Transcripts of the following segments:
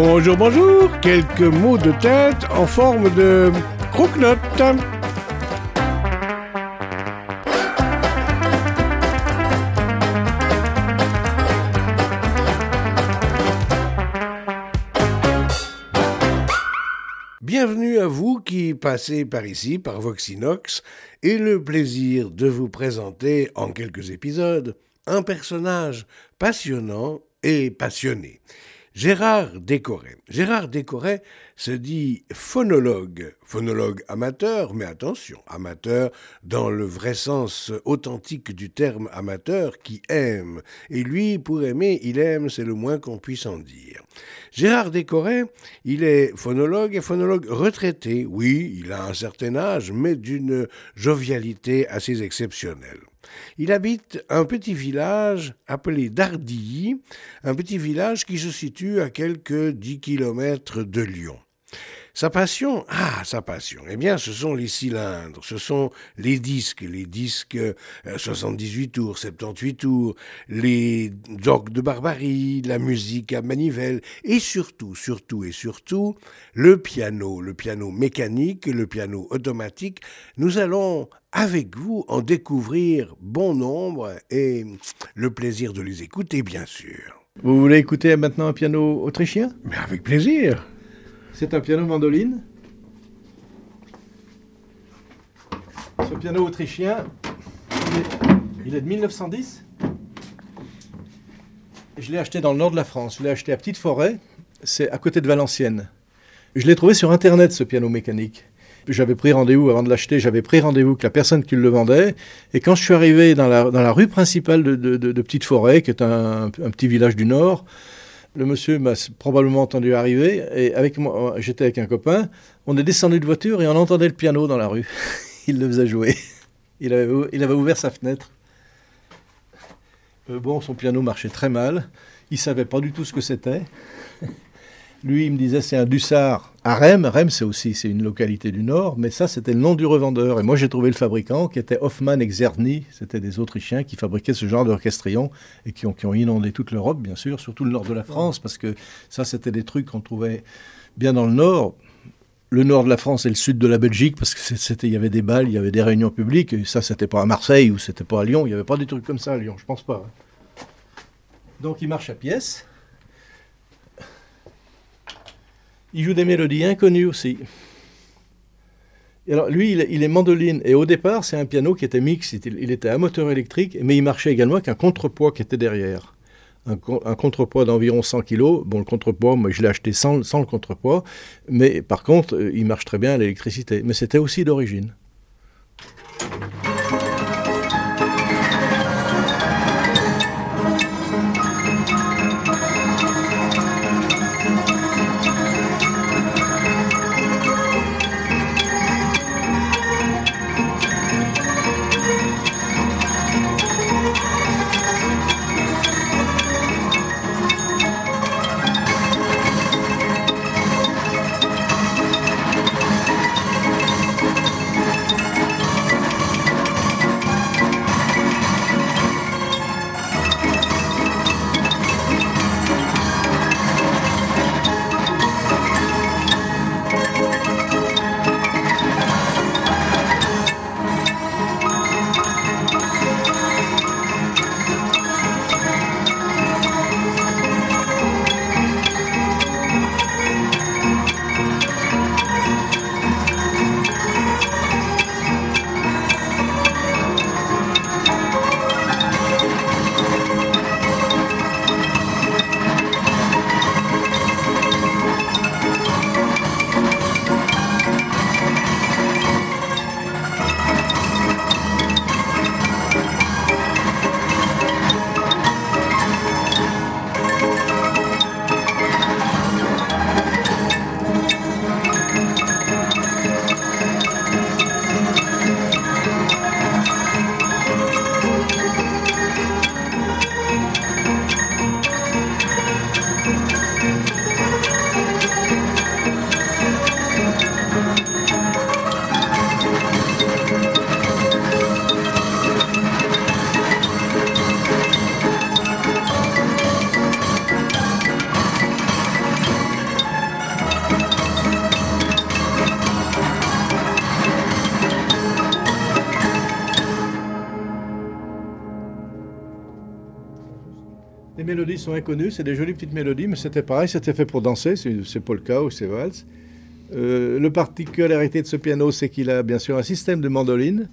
Bonjour, bonjour. Quelques mots de tête en forme de croque-note. Bienvenue à vous qui passez par ici, par Voxinox, et le plaisir de vous présenter en quelques épisodes un personnage passionnant et passionné. Gérard Décoré. Gérard Décoré se dit phonologue, phonologue amateur, mais attention, amateur dans le vrai sens authentique du terme amateur qui aime. Et lui, pour aimer, il aime, c'est le moins qu'on puisse en dire. Gérard Décoré, il est phonologue et phonologue retraité. Oui, il a un certain âge, mais d'une jovialité assez exceptionnelle. Il habite un petit village appelé Dardilly, un petit village qui se situe à quelques dix kilomètres de Lyon. Sa passion, ah, sa passion, eh bien, ce sont les cylindres, ce sont les disques, les disques 78 euh, tours, 78 tours, les dogs de barbarie, la musique à manivelle, et surtout, surtout et surtout, le piano, le piano mécanique, le piano automatique. Nous allons avec vous en découvrir bon nombre et le plaisir de les écouter, bien sûr. Vous voulez écouter maintenant un piano autrichien? Mais avec plaisir. C'est un piano mandoline. Ce piano autrichien, il est, de 1910. Je l'ai acheté dans le nord de la France. Je l'ai acheté à Petite Forêt, c'est à côté de Valenciennes. Je l'ai trouvé sur Internet, ce piano mécanique. J'avais pris rendez-vous avant de l'acheter, j'avais pris rendez-vous avec la personne qui le vendait. Et quand je suis arrivé dans la, rue principale de, Petite Forêt, qui est un petit village du nord, le monsieur m'a probablement entendu arriver et avec moi, j'étais avec un copain. On est descendu de voiture et on entendait le piano dans la rue. il le faisait jouer. Il avait, il avait ouvert sa fenêtre. Euh, bon, son piano marchait très mal. Il savait pas du tout ce que c'était. Lui, il me disait c'est un Dussard à Rennes. Rennes, c'est aussi c'est une localité du Nord, mais ça, c'était le nom du revendeur. Et moi, j'ai trouvé le fabricant qui était Hoffmann Exerny. C'était des Autrichiens qui fabriquaient ce genre d'orchestrion et qui ont, qui ont inondé toute l'Europe, bien sûr, surtout le nord de la France, parce que ça, c'était des trucs qu'on trouvait bien dans le Nord. Le nord de la France et le sud de la Belgique, parce que c'était, il y avait des balles, il y avait des réunions publiques. Et ça, c'était pas à Marseille ou c'était pas à Lyon. Il n'y avait pas des trucs comme ça à Lyon, je pense pas. Hein. Donc, il marche à pièce. Il joue des mélodies inconnues aussi. lui, il, est mandoline. Et au départ, c'est un piano qui était mixte. Il, était à moteur électrique, mais il marchait également avec un contrepoids qui était derrière. Un, contrepoids d'environ 100 kg. Bon, le contrepoids, moi, je l'ai acheté sans, sans, le contrepoids. Mais par contre, il marche très bien à l'électricité. Mais c'était aussi d'origine. Les mélodies sont inconnues, c'est des jolies petites mélodies, mais c'était pareil, c'était fait pour danser, c'est polka ou c'est valse. Euh, le particularité de ce piano, c'est qu'il a bien sûr un système de mandolines.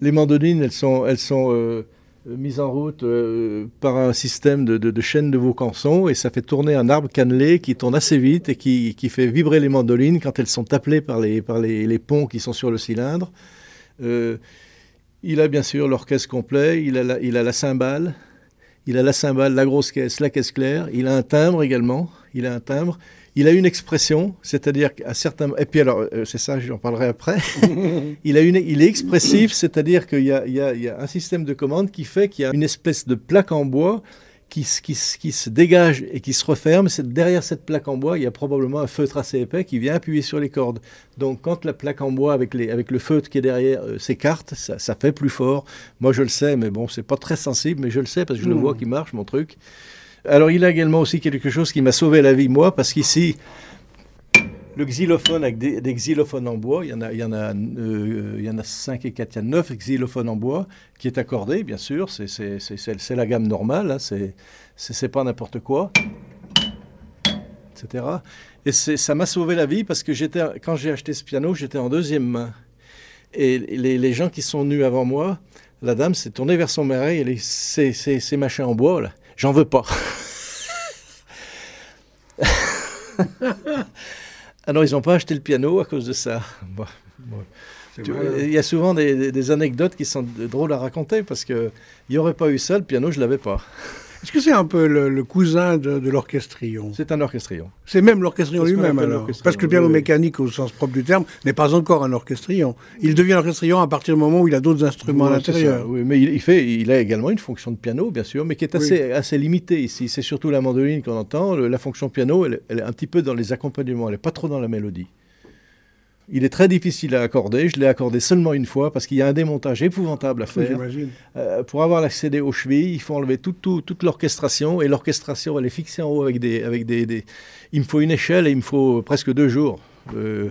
Les mandolines, elles sont, elles sont euh, mises en route euh, par un système de, de, de chaîne de Vaucanson et ça fait tourner un arbre cannelé qui tourne assez vite et qui, fait vibrer les mandolines quand elles sont appelées par les, par les, ponts qui sont sur le cylindre. Euh, il a bien sûr l'orchestre complet, il a, il a la cymbale, il a la cymbale, la grosse caisse, la caisse claire, il a un timbre également, il a un timbre, il a une expression, c'est-à-dire qu'à certains... Et puis alors, euh, c'est ça, j'en parlerai après. il, a une, il est expressif, c'est-à-dire qu'il y, y, y a, un système de commande qui fait qu'il y a une espèce de plaque en bois qui, qui, qui, se dégage et qui se referme. Derrière cette plaque en bois, il y a probablement un feutre assez épais qui vient appuyer sur les cordes. Donc quand la plaque en bois avec, les, avec le feutre qui est derrière euh, s'écarte, ça, ça, fait plus fort. Moi je le sais, mais bon, c'est pas très sensible, mais je le sais parce que je mmh. le vois qui marche, mon truc. Alors il a également aussi quelque chose qui m'a sauvé la vie, moi, parce qu'ici, le xylophone avec des, xylophones en bois, il y en a, il y en a, euh, il y en a 5 et 4, il y a 9 xylophones en bois, qui est accordé, bien sûr, c'est la gamme normale, hein, c'est pas n'importe quoi, etc. Et ça m'a sauvé la vie parce que quand j'ai acheté ce piano, j'étais en deuxième main. Et les, les, gens qui sont venus avant moi, la dame s'est tournée vers son oreille, et ces, ces, ces machins en bois, là, J'en veux pas. Alors, ils n'ont pas acheté le piano à cause de ça. Bon, bon. Tu, il y a souvent des, des, des, anecdotes qui sont drôles à raconter parce qu'il n'y aurait pas eu ça, le piano, je ne l'avais pas. Est-ce que c'est un peu le, le cousin de, de l'orchestrion? C'est un orchestrion. C'est même l'orchestrion lui-même alors Parce que le piano mécanique au sens propre du terme n'est pas encore un orchestrion. Il devient orchestrion à partir du moment où il a d'autres instruments oui, à l'intérieur. Oui, mais il, il, fait, il a également une fonction de piano, bien sûr, mais qui est assez, oui. assez limitée ici. C'est surtout la mandoline qu'on entend. Le, la fonction piano, elle, elle, est un petit peu dans les accompagnements, elle n'est pas trop dans la mélodie. Il est très difficile à accorder. Je l'ai accordé seulement une fois parce qu'il y a un démontage épouvantable à faire. Euh, pour avoir accédé aux chevilles, il faut enlever tout, tout, toute l'orchestration et l'orchestration, elle est fixée en haut avec des, avec des, des, Il me faut une échelle et il me faut presque deux jours. Euh,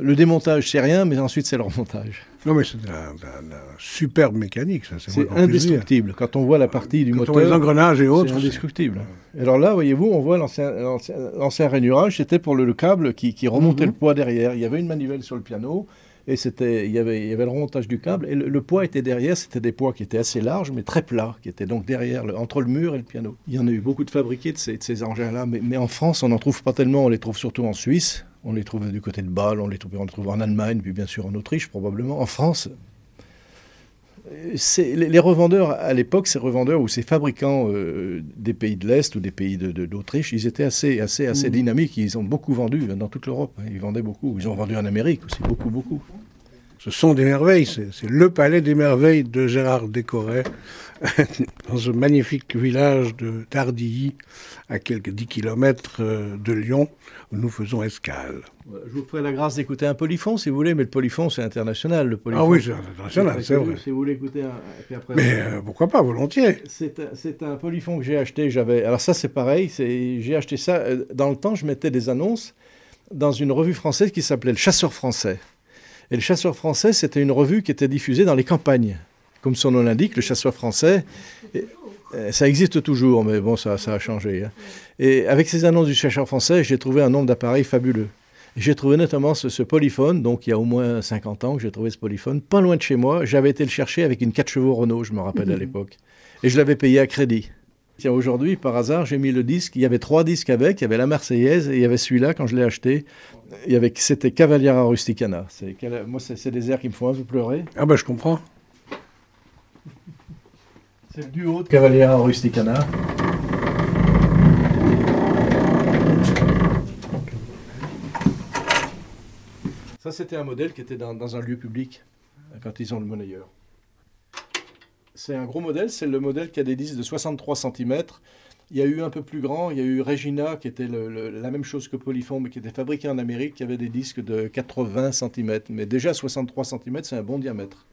le démontage, c'est rien, mais ensuite, c'est le remontage. Non, mais c'est de la, de la, superbe mécanique, ça. C'est indestructible. Plaisir. Quand on voit la partie du Quand moteur. On les engrenages et autres. C'est indestructible. Alors là, voyez-vous, on voit l'ancien rainurage, c'était pour le, le, câble qui, qui remontait mm -hmm. le poids derrière. Il y avait une manivelle sur le piano. Et c'était, il y avait, il y avait le remontage du câble et le, le poids était derrière. C'était des poids qui étaient assez larges, mais très plats, qui étaient donc derrière, le, entre le mur et le piano. Il y en a eu beaucoup de fabriqués de ces, de ces engins-là, mais, mais, en France, on n'en trouve pas tellement. On les trouve surtout en Suisse. On les trouve du côté de Bâle, on les trouve, on les trouve en Allemagne, puis bien sûr en Autriche probablement. En France, les, les, revendeurs à l'époque, ces revendeurs ou ces fabricants euh, des pays de l'Est ou des pays d'Autriche, de, de, ils étaient assez, assez, assez mmh. dynamiques. Ils ont beaucoup vendu dans toute l'Europe. Hein. Ils vendaient beaucoup. Ils ont vendu en Amérique aussi, beaucoup, beaucoup. Ce sont des merveilles. C'est le palais des merveilles de Gérard Décoré, dans ce magnifique village de Tardilly, à quelques 10 kilomètres euh, de Lyon, où nous faisons escale. Je vous ferai la grâce d'écouter un polyphon, si vous voulez, mais le polyphon, c'est international. Le polyphon, ah oui, c'est international, c'est vrai. Si vous voulez écouter un... Puis après, mais euh, pourquoi pas, volontiers. C'est un, un, polyphon que j'ai acheté. J'avais. Alors ça, c'est pareil. J'ai acheté ça. Euh, dans le temps, je mettais des annonces dans une revue française qui s'appelait Le Chasseur français. Et Le Chasseur français, c'était une revue qui était diffusée dans les campagnes. Comme son nom l'indique, Le Chasseur français... Et, ça existe toujours, mais bon, ça, ça a changé. Hein. Et avec ces annonces du chercheur français, j'ai trouvé un nombre d'appareils fabuleux. J'ai trouvé notamment ce, ce, polyphone, donc il y a au moins 50 ans que j'ai trouvé ce polyphone, pas loin de chez moi. J'avais été le chercher avec une 4 chevaux Renault, je me rappelle à l'époque. Et je l'avais payé à crédit. Tiens, aujourd'hui, par hasard, j'ai mis le disque. Il y avait trois disques avec. Il y avait la Marseillaise et il y avait celui-là quand je l'ai acheté. Il y avait, c'était Cavaliera Rusticana. Moi, c'est des airs qui me font un peu pleurer. Ah ben, je comprends. C'est le duo de Cavaliera Rusticana. Ça, c'était un modèle qui était dans, dans, un lieu public, quand ils ont le monnayeur. C'est un gros modèle, c'est le modèle qui a des disques de 63 cm. Il y a eu un peu plus grand, il y a eu Regina, qui était la même chose que Polyphon, mais qui était fabriqué en Amérique, qui avait des disques de 80 cm. Mais déjà 63 cm, c'est un bon diamètre.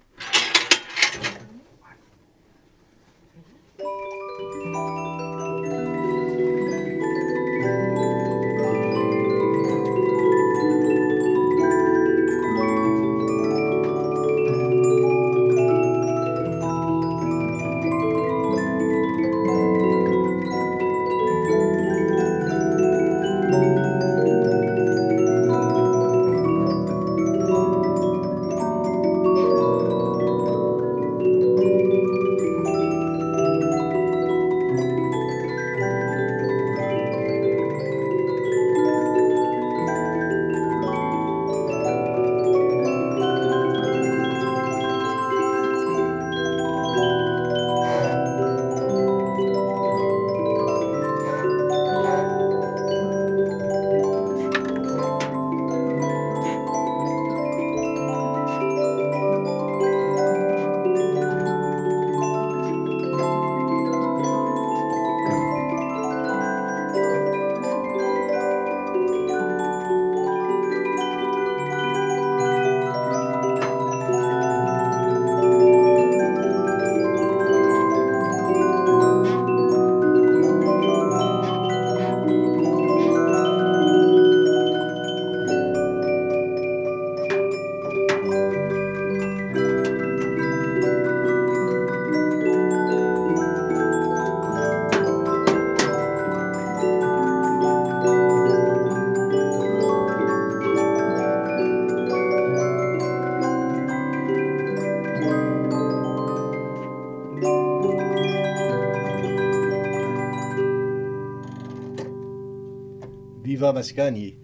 Mascagni.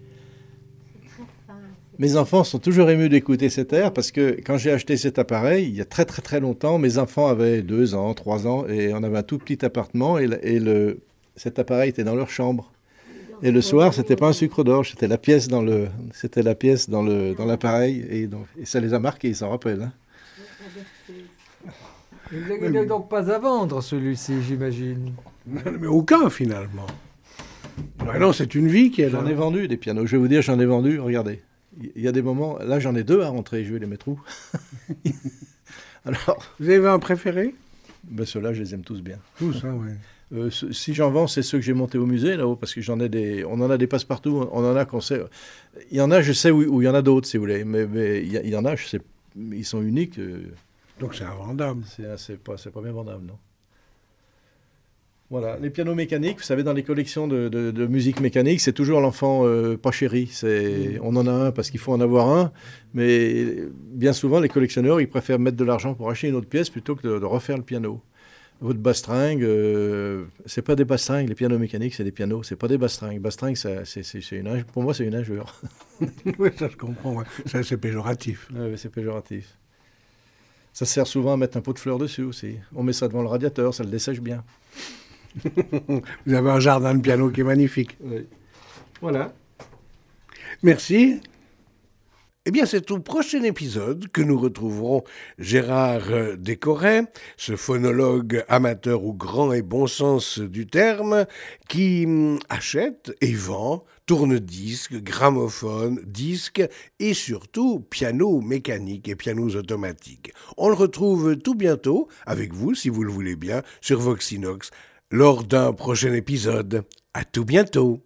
Mes enfants sont toujours émus d'écouter cet air parce que quand j'ai acheté cet appareil, il y a très très très longtemps, mes enfants avaient deux ans, trois ans et on avait un tout petit appartement et, et le, cet appareil était dans leur chambre. Et le soir, c'était pas un sucre d'orge, c'était la pièce dans le, c'était la pièce dans le, dans l'appareil et, donc, et ça les a marqués, ils s'en rappellent. Hein. Il n'est donc pas à vendre celui-ci, j'imagine. Mais aucun finalement. Ah non, c'est une vie qui est là. J'en ai vendu des pianos. Je vais vous dire, j'en ai vendu. Regardez, il y a des moments. Là, j'en ai deux à rentrer. Je vais les mettre où? Alors. Vous avez un préféré? Ben, Ceux-là, je les aime tous bien. Tous, hein, oui. Euh, si j'en vends, c'est ceux que j'ai montés au musée là-haut, parce que j'en ai des, on en a des passe-partout, on en a qu'on sait. Il y en a, je sais où, il y en a d'autres, si vous voulez, mais, il, y en a, je sais, ils sont uniques. Euh. Donc c'est invendable. C'est pas, pas bien vendable, non. Voilà, les pianos mécaniques, vous savez, dans les collections de, musique mécanique, c'est toujours l'enfant euh, pas chéri. C'est, mm. On en a un parce qu'il faut en avoir un, mais bien souvent, les collectionneurs, ils préfèrent mettre de l'argent pour acheter une autre pièce plutôt que de, refaire le piano. Votre bastringue, euh, c'est pas des bastringues, les pianos mécaniques, c'est des pianos, c'est pas des bastringues. Bastringue, c'est, une, pour moi, c'est une injure. oui, ça je comprends, c'est péjoratif. Oui, c'est péjoratif. Ça sert souvent à mettre un pot de fleurs dessus aussi. On met ça devant le radiateur, ça le dessèche bien. Vous avez un jardin de piano qui est magnifique. Oui. Voilà. Merci. Eh bien, c'est au prochain épisode que nous retrouverons Gérard Décoret, ce phonologue amateur au grand et bon sens du terme, qui achète et vend tourne-disques, gramophones, disques et surtout pianos mécaniques et pianos automatiques. On le retrouve tout bientôt, avec vous si vous le voulez bien, sur Voxinox, lors d'un prochain épisode. À tout bientôt!